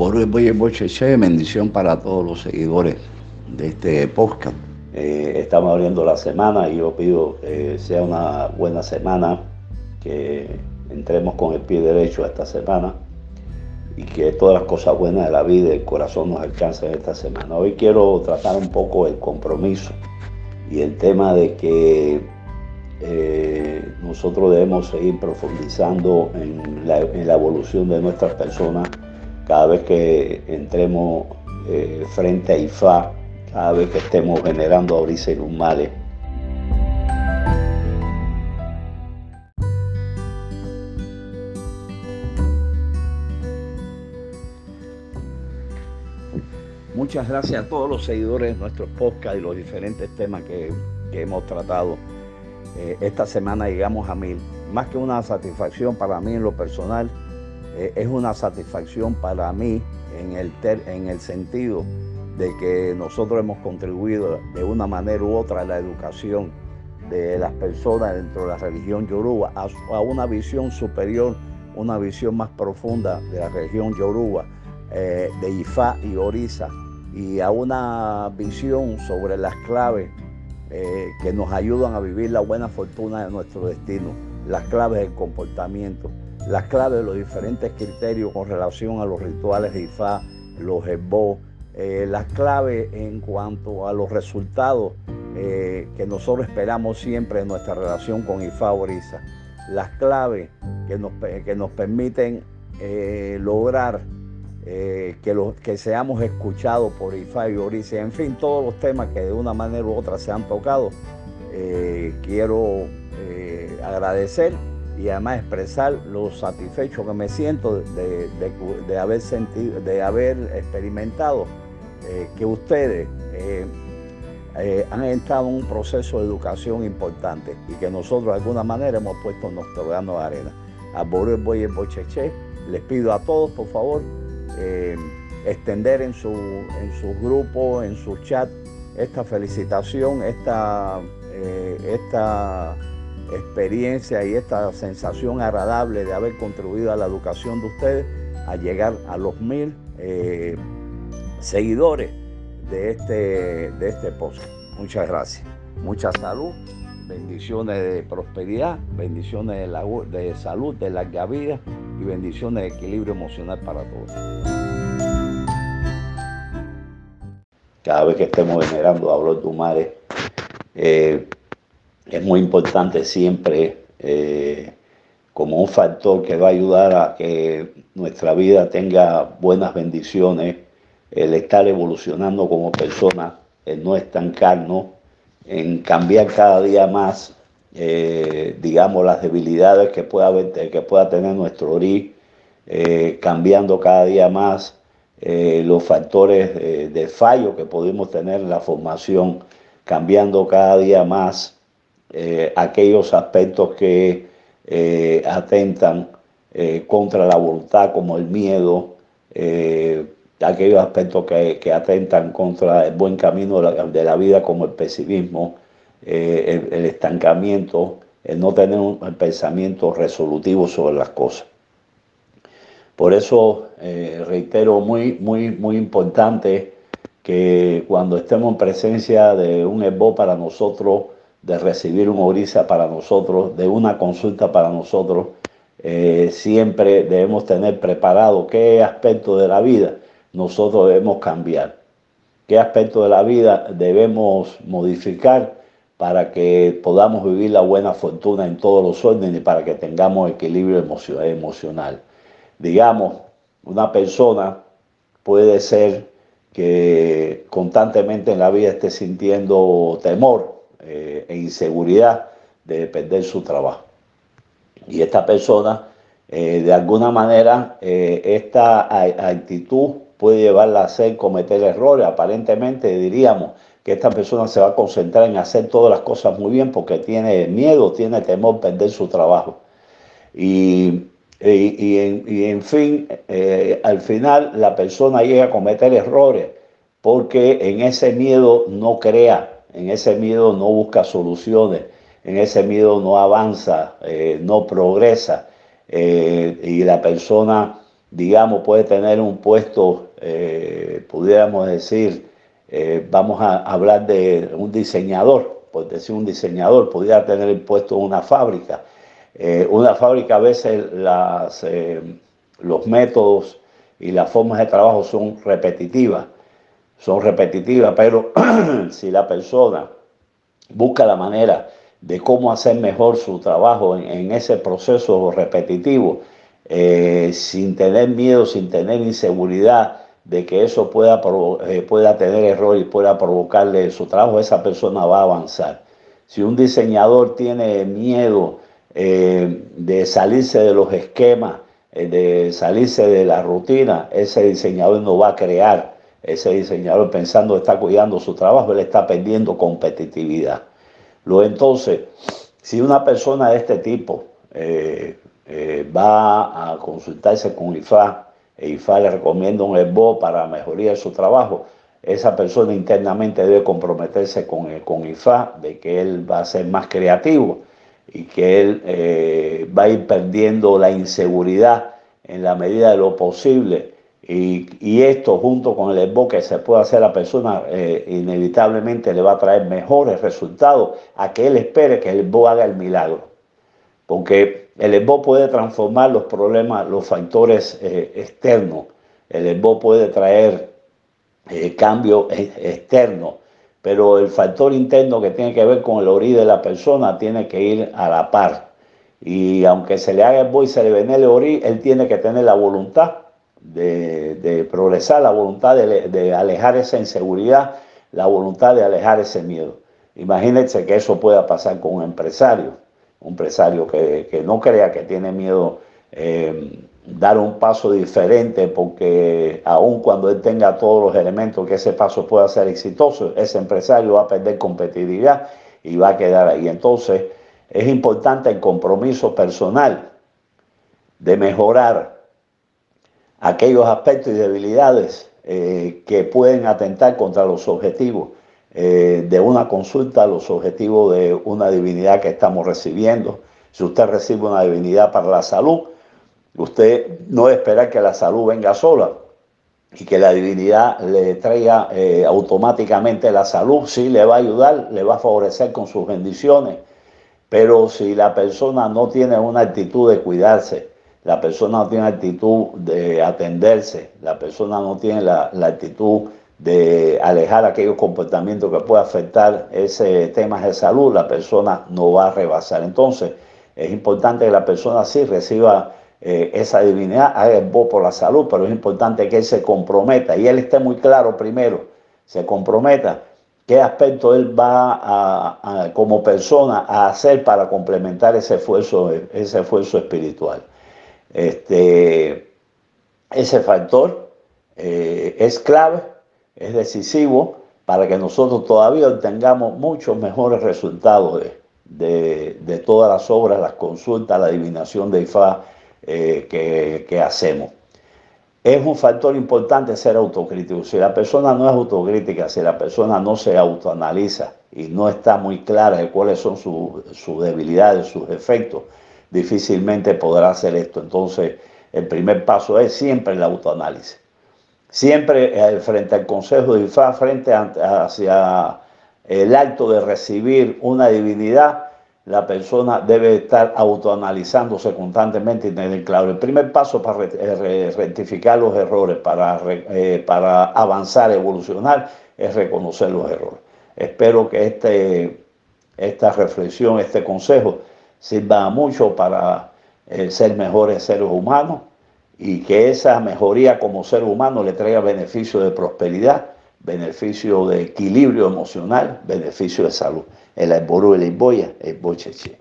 Boche, bendición para todos los seguidores de este podcast. Eh, estamos abriendo la semana y yo pido que sea una buena semana, que entremos con el pie derecho a esta semana y que todas las cosas buenas de la vida y el corazón nos alcancen esta semana. Hoy quiero tratar un poco el compromiso y el tema de que eh, nosotros debemos seguir profundizando en la, evolución de nuestras personas cada vez que entremos eh, frente a IFA, cada vez que estemos generando ahorita y males Muchas gracias a todos los seguidores de nuestros podcast y los diferentes temas que, hemos tratado. Eh, esta semana llegamos a mil. Más que una satisfacción para mí en lo personal, es una satisfacción para mí en el, en el sentido de que nosotros hemos contribuido de una manera u otra a la educación de las personas dentro de la religión yoruba, a, una visión superior, una visión más profunda de la religión yoruba, eh, de Ifá y Orisa, y a una visión sobre las claves eh, que nos ayudan a vivir la buena fortuna de nuestro destino, las claves del comportamiento, las claves de los diferentes criterios con relación a los rituales de Ifá, los Ebó, eh, las claves en cuanto a los resultados eh, que nosotros esperamos siempre en nuestra relación con Ifá Orisa, las claves que nos, que nos permiten lograr eh, que, que seamos escuchados por IFA y Orice, en fin, todos los temas que de una manera u otra se han tocado. Eh, quiero eh, agradecer y además expresar lo satisfecho que me siento de, haber sentido, de haber experimentado que ustedes han entrado en un proceso de educación importante y que nosotros de alguna manera hemos puesto nuestro grano de arena. A Boris Boy Bocheche, les pido a todos, por favor, eh, extender en su, en su grupo, en su chat, esta felicitación, esta, eh, esta experiencia y esta sensación agradable de haber contribuido a la educación de ustedes, a llegar a los mil eh, seguidores de este, de este post. Muchas gracias. Mucha salud, bendiciones de prosperidad, bendiciones de, de salud, de larga vida y bendiciones de equilibrio emocional para todos. Cada vez que estemos venerando a Blor Dumare, eh, es muy importante siempre eh, como un factor que va a ayudar a que nuestra vida tenga buenas bendiciones, el estar evolucionando como persona, el no estancarnos, en cambiar cada día más eh, digamos, las debilidades que pueda, que pueda tener nuestro ORI, eh, cambiando cada día más eh, los factores de, fallo que podemos tener en la formación, cambiando cada día más aquellos aspectos que atentan contra la voluntad, como el miedo, aquellos aspectos que, atentan contra el buen camino de la vida, como el pesimismo, eh, el, estancamiento, el no tener un pensamiento resolutivo sobre las cosas. Por eso eh, reitero, muy, muy, muy importante que cuando estemos en presencia de un EBO para nosotros, de recibir un orisa para nosotros, de una consulta para nosotros, eh, siempre debemos tener preparado qué aspecto de la vida nosotros debemos cambiar, qué aspecto de la vida debemos modificar para que podamos vivir la buena fortuna en todos los órdenes y para que tengamos equilibrio emocional. Digamos, una persona puede ser que constantemente en la vida esté sintiendo temor eh, e inseguridad de perder su trabajo. Y esta persona, eh, de alguna manera, eh, esta actitud puede llevarla a hacer cometer errores. Aparentemente diríamos, que esta persona se va a concentrar en hacer todas las cosas muy bien porque tiene miedo, tiene temor perder su trabajo. Y, en, fin, eh, al final la persona llega a cometer errores porque en ese miedo no crea, en ese miedo no busca soluciones, en ese miedo no avanza, eh, no progresa. Eh, y la persona digamos, puede tener un puesto, pudiéramos decir, vamos a hablar de un diseñador, por decir un diseñador, pudiera tener el puesto en una fábrica. una fábrica a veces los métodos y las formas de trabajo son repetitivas, son repetitivas, pero si la persona busca la manera de cómo hacer mejor su trabajo en, ese proceso repetitivo, eh, sin tener miedo, sin tener inseguridad de que eso pueda, eh, pueda tener error y pueda provocarle su trabajo, esa persona va a avanzar. Si un diseñador tiene miedo eh, de salirse de los esquemas, de salirse de la rutina, ese diseñador no va a crear. Ese diseñador pensando está cuidando su trabajo, él está perdiendo competitividad. Entonces, si una persona de este tipo eh, eh, va a consultarse con IFA, e IFA le recomienda un ESBO para mejoría de su trabajo, esa persona internamente debe comprometerse con, con IFA de que él va a ser más creativo y que él eh, va a ir perdiendo la inseguridad en la medida de lo posible. Y, esto junto con el ESBO que se puede hacer a la persona, eh, inevitablemente le va a traer mejores resultados a que él espere que el ESBO haga el milagro. Porque el ESBO puede transformar los problemas, los factores eh, externos. El ESBO puede traer cambios externos pero el factor interno que tiene que ver con el origen de la persona tiene que ir a la par. Y aunque se le haga el boy, se le vene el ori, él tiene que tener la voluntad de, progresar, la voluntad de, alejar esa inseguridad, la voluntad de alejar ese miedo. Imagínense que eso pueda pasar con un empresario, un empresario que, no crea que tiene miedo. Eh, dar un paso diferente porque aun cuando él tenga todos los elementos que ese paso pueda ser exitoso, ese empresario va a perder competitividad y va a quedar ahí. Entonces es importante el compromiso personal de mejorar aquellos aspectos y debilidades eh, que pueden atentar contra los objetivos eh, de una consulta, los objetivos de una divinidad que estamos recibiendo. Si usted recibe una divinidad para la salud, Usted no espera que la salud venga sola y que la divinidad le traiga eh, automáticamente la salud. Sí, le va a ayudar, le va a favorecer con sus bendiciones. Pero si la persona no tiene una actitud de cuidarse, la persona no tiene actitud de atenderse, la persona no tiene la, la actitud de alejar aquellos comportamientos que puedan afectar ese tema de salud, la persona no va a rebasar. Entonces, es importante que la persona sí reciba eh, esa divinidad, haga el voto por la salud, pero es importante que él se comprometa y él esté muy claro primero, se comprometa qué aspecto él va a, como persona a hacer para complementar ese esfuerzo, ese esfuerzo espiritual. Este, ese factor eh, es clave, es decisivo para que nosotros todavía obtengamos muchos mejores resultados de, de todas las obras, las consultas, la adivinación de Ifá, eh, que, hacemos. Es un factor importante ser autocrítico. Si la persona no es autocrítica, si la persona no se autoanaliza y no está muy clara de cuáles son sus debilidades, sus defectos, difícilmente podrá hacer esto. Entonces, el primer paso es siempre el autoanálisis. Siempre eh, frente al Consejo de IFA, frente hacia el acto de recibir una divinidad, la persona debe estar autoanalizándose constantemente y tener claro. El primer paso para eh, rectificar los errores, para, eh, para avanzar, evolucionar, es reconocer los errores. Espero que este, esta reflexión, este consejo, sirva mucho para eh, ser mejores seres humanos y que esa mejoría como ser humano le traiga beneficio de prosperidad, beneficio de equilibrio emocional, beneficio de salud el Alboró, el Boya, el Bocheche.